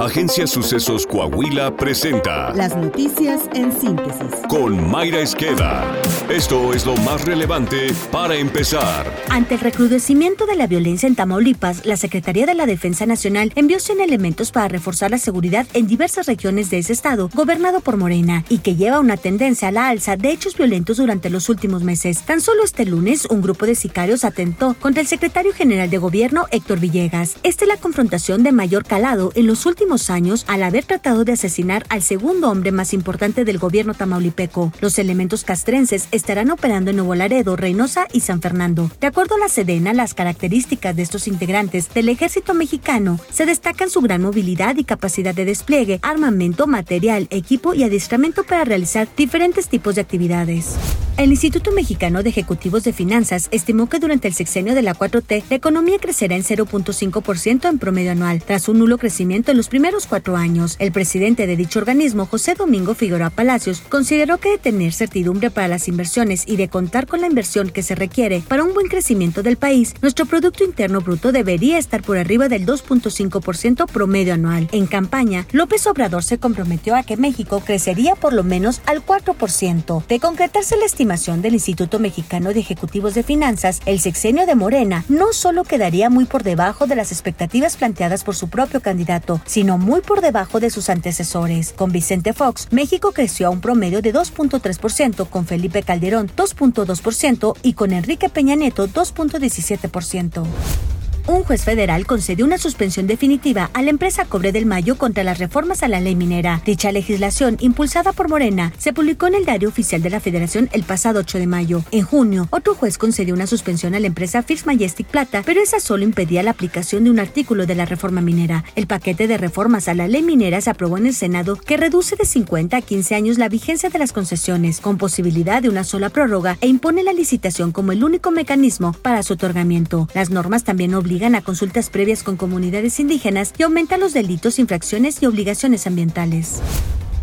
Agencia Sucesos Coahuila presenta Las noticias en síntesis. con Mayra Esqueda. Esto es lo más relevante para empezar. Ante el recrudecimiento de la violencia en Tamaulipas, la Secretaría de la Defensa Nacional envió 100 elementos para reforzar la seguridad en diversas regiones de ese estado, gobernado por Morena, y que lleva una tendencia a la alza de hechos violentos durante los últimos meses. Tan solo este lunes, un grupo de sicarios atentó contra el secretario general de gobierno, Héctor Villegas. Esta es la confrontación de mayor calado en los últimos años al haber tratado de asesinar al segundo hombre más importante del gobierno tamaulipeco. Los elementos castrenses estarán operando en Nuevo Laredo, Reynosa y San Fernando. De acuerdo a la Sedena, las características de estos integrantes del ejército mexicano se destacan su gran movilidad y capacidad de despliegue, armamento, material, equipo y adiestramiento para realizar diferentes tipos de actividades. El Instituto Mexicano de Ejecutivos de Finanzas estimó que durante el sexenio de la 4T la economía crecerá en 0.5% en promedio anual, tras un nulo crecimiento en los primeros cuatro años. El presidente de dicho organismo, José Domingo Figueroa Palacios, consideró que de tener certidumbre para las inversiones y de contar con la inversión que se requiere para un buen crecimiento del país, nuestro Producto Interno Bruto debería estar por arriba del 2.5% promedio anual. En campaña, López Obrador se comprometió a que México crecería por lo menos al 4%. De concretarse la del Instituto Mexicano de Ejecutivos de Finanzas, el sexenio de Morena no solo quedaría muy por debajo de las expectativas planteadas por su propio candidato, sino muy por debajo de sus antecesores. Con Vicente Fox, México creció a un promedio de 2.3%, con Felipe Calderón 2.2% y con Enrique Peña Nieto 2.17%. Un juez federal concedió una suspensión definitiva a la empresa Cobre del Mayo contra las reformas a la ley minera. Dicha legislación, impulsada por Morena, se publicó en el diario oficial de la Federación el pasado 8 de mayo. En junio, otro juez concedió una suspensión a la empresa First Majestic Plata, pero esa solo impedía la aplicación de un artículo de la reforma minera. El paquete de reformas a la ley minera se aprobó en el Senado que reduce de 50 a 15 años la vigencia de las concesiones, con posibilidad de una sola prórroga, e impone la licitación como el único mecanismo para su otorgamiento. Las normas también obligan a consultas previas con comunidades indígenas y aumenta los delitos, infracciones y obligaciones ambientales.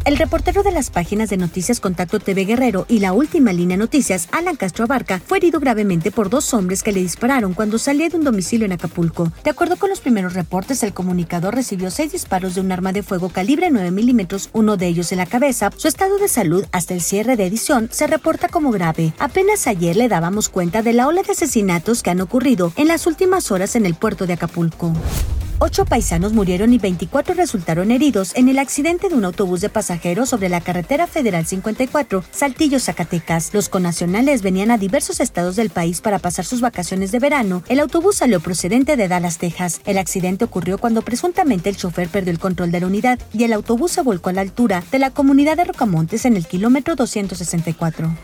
El reportero de las páginas de noticias Contacto TV Guerrero y la última línea noticias, Alan Castro Abarca, fue herido gravemente por dos hombres que le dispararon cuando salía de un domicilio en Acapulco. De acuerdo con los primeros reportes, el comunicador recibió seis disparos de un arma de fuego calibre 9 milímetros, uno de ellos en la cabeza. Su estado de salud hasta el cierre de edición se reporta como grave. Apenas ayer le dábamos cuenta de la ola de asesinatos que han ocurrido en las últimas horas en el puerto de Acapulco. Ocho paisanos murieron y 24 resultaron heridos en el accidente de un autobús de pasajeros sobre la carretera federal 54, Saltillo, Zacatecas. Los conacionales venían a diversos estados del país para pasar sus vacaciones de verano. El autobús salió procedente de Dallas, Texas. El accidente ocurrió cuando presuntamente el chofer perdió el control de la unidad y el autobús se volcó a la altura de la comunidad de Rocamontes en el kilómetro 264.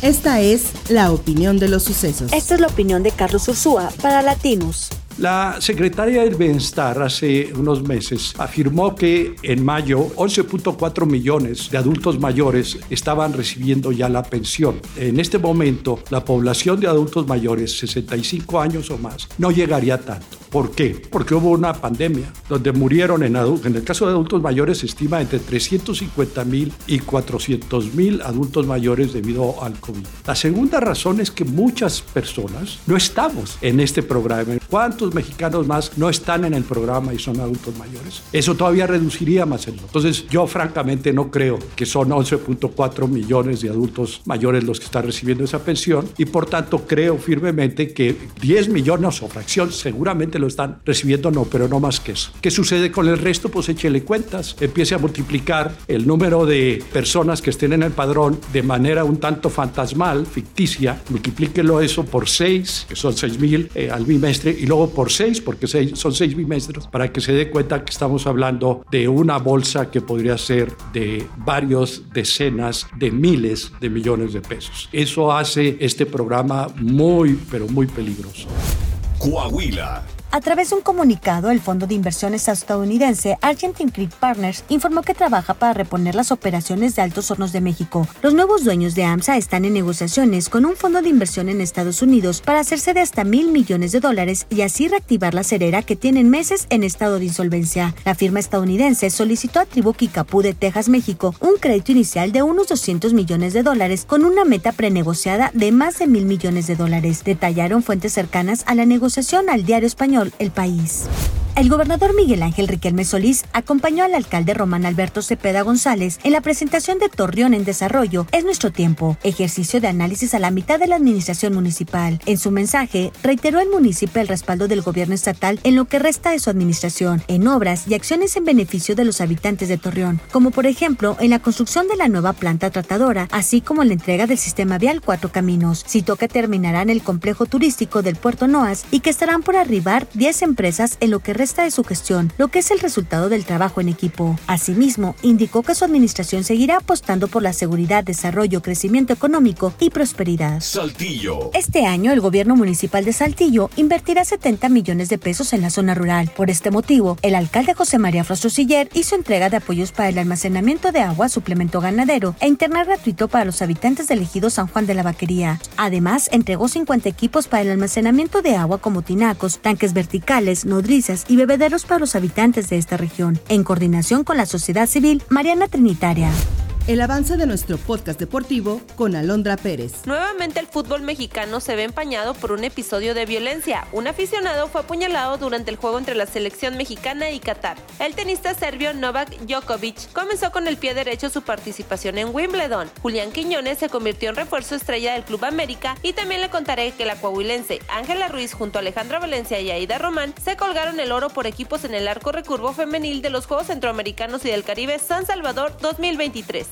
Esta es la opinión de los sucesos. Esta es la opinión de Carlos Ursúa para Latinos. La secretaria del Bienestar hace unos meses afirmó que en mayo 11.4 millones de adultos mayores estaban recibiendo ya la pensión. En este momento, la población de adultos mayores, 65 años o más, no llegaría tanto. ¿Por qué? Porque hubo una pandemia donde murieron en adultos, en el caso de adultos mayores se estima entre 350 mil y 400 mil adultos mayores debido al COVID. La segunda razón es que muchas personas no estamos en este programa. ¿Cuántos mexicanos más no están en el programa y son adultos mayores? Eso todavía reduciría más el Entonces yo francamente no creo que son 11.4 millones de adultos mayores los que están recibiendo esa pensión y por tanto creo firmemente que 10 millones o fracción seguramente lo están recibiendo, no, pero no más que eso. ¿Qué sucede con el resto? Pues échele cuentas, empiece a multiplicar el número de personas que estén en el padrón de manera un tanto fantasmal, ficticia, multiplíquelo eso por 6, que son 6 mil eh, al bimestre, y luego por 6, porque seis, son 6 bimestres, para que se dé cuenta que estamos hablando de una bolsa que podría ser de varios decenas de miles de millones de pesos. Eso hace este programa muy, pero muy peligroso. Coahuila. A través de un comunicado, el fondo de inversiones estadounidense Argentine Creek Partners informó que trabaja para reponer las operaciones de Altos Hornos de México. Los nuevos dueños de AMSA están en negociaciones con un fondo de inversión en Estados Unidos para hacerse de hasta mil millones de dólares y así reactivar la cerera que tienen meses en estado de insolvencia. La firma estadounidense solicitó a Tribu Kikapú de Texas, México, un crédito inicial de unos 200 millones de dólares con una meta prenegociada de más de mil millones de dólares. Detallaron fuentes cercanas a la negociación al diario español El País. El gobernador Miguel Ángel Riquelme Solís acompañó al alcalde Román Alberto Cepeda González en la presentación de Torreón en Desarrollo Es Nuestro Tiempo, ejercicio de análisis a la mitad de la administración municipal. En su mensaje, reiteró el municipio el respaldo del gobierno estatal en lo que resta de su administración, en obras y acciones en beneficio de los habitantes de Torreón, como por ejemplo en la construcción de la nueva planta tratadora, así como la entrega del sistema vial Cuatro Caminos. Citó que terminarán el complejo turístico del Puerto Noas y que estarán por arribar 10 empresas en lo que resta de su gestión, lo que es el resultado del trabajo en equipo. Asimismo, indicó que su administración seguirá apostando por la seguridad, desarrollo, crecimiento económico y prosperidad. Saltillo. Este año, el gobierno municipal de Saltillo invertirá 70 millones de pesos en la zona rural. Por este motivo, el alcalde José María Frostosiller hizo entrega de apoyos para el almacenamiento de agua, suplemento ganadero e internet gratuito para los habitantes del ejido San Juan de la Vaquería. Además, entregó 50 equipos para el almacenamiento de agua como tinacos, tanques verticales, nodrizas y bebederos para los habitantes de esta región, en coordinación con la sociedad civil Mariana Trinitaria. El avance de nuestro podcast deportivo con Alondra Pérez. Nuevamente el fútbol mexicano se ve empañado por un episodio de violencia. Un aficionado fue apuñalado durante el juego entre la selección mexicana y Qatar. El tenista serbio Novak Djokovic comenzó con el pie derecho su participación en Wimbledon. Julián Quiñones se convirtió en refuerzo estrella del Club América y también le contaré que la coahuilense Ángela Ruiz junto a Alejandra Valencia y Aida Román se colgaron el oro por equipos en el arco recurvo femenil de los Juegos Centroamericanos y del Caribe San Salvador 2023.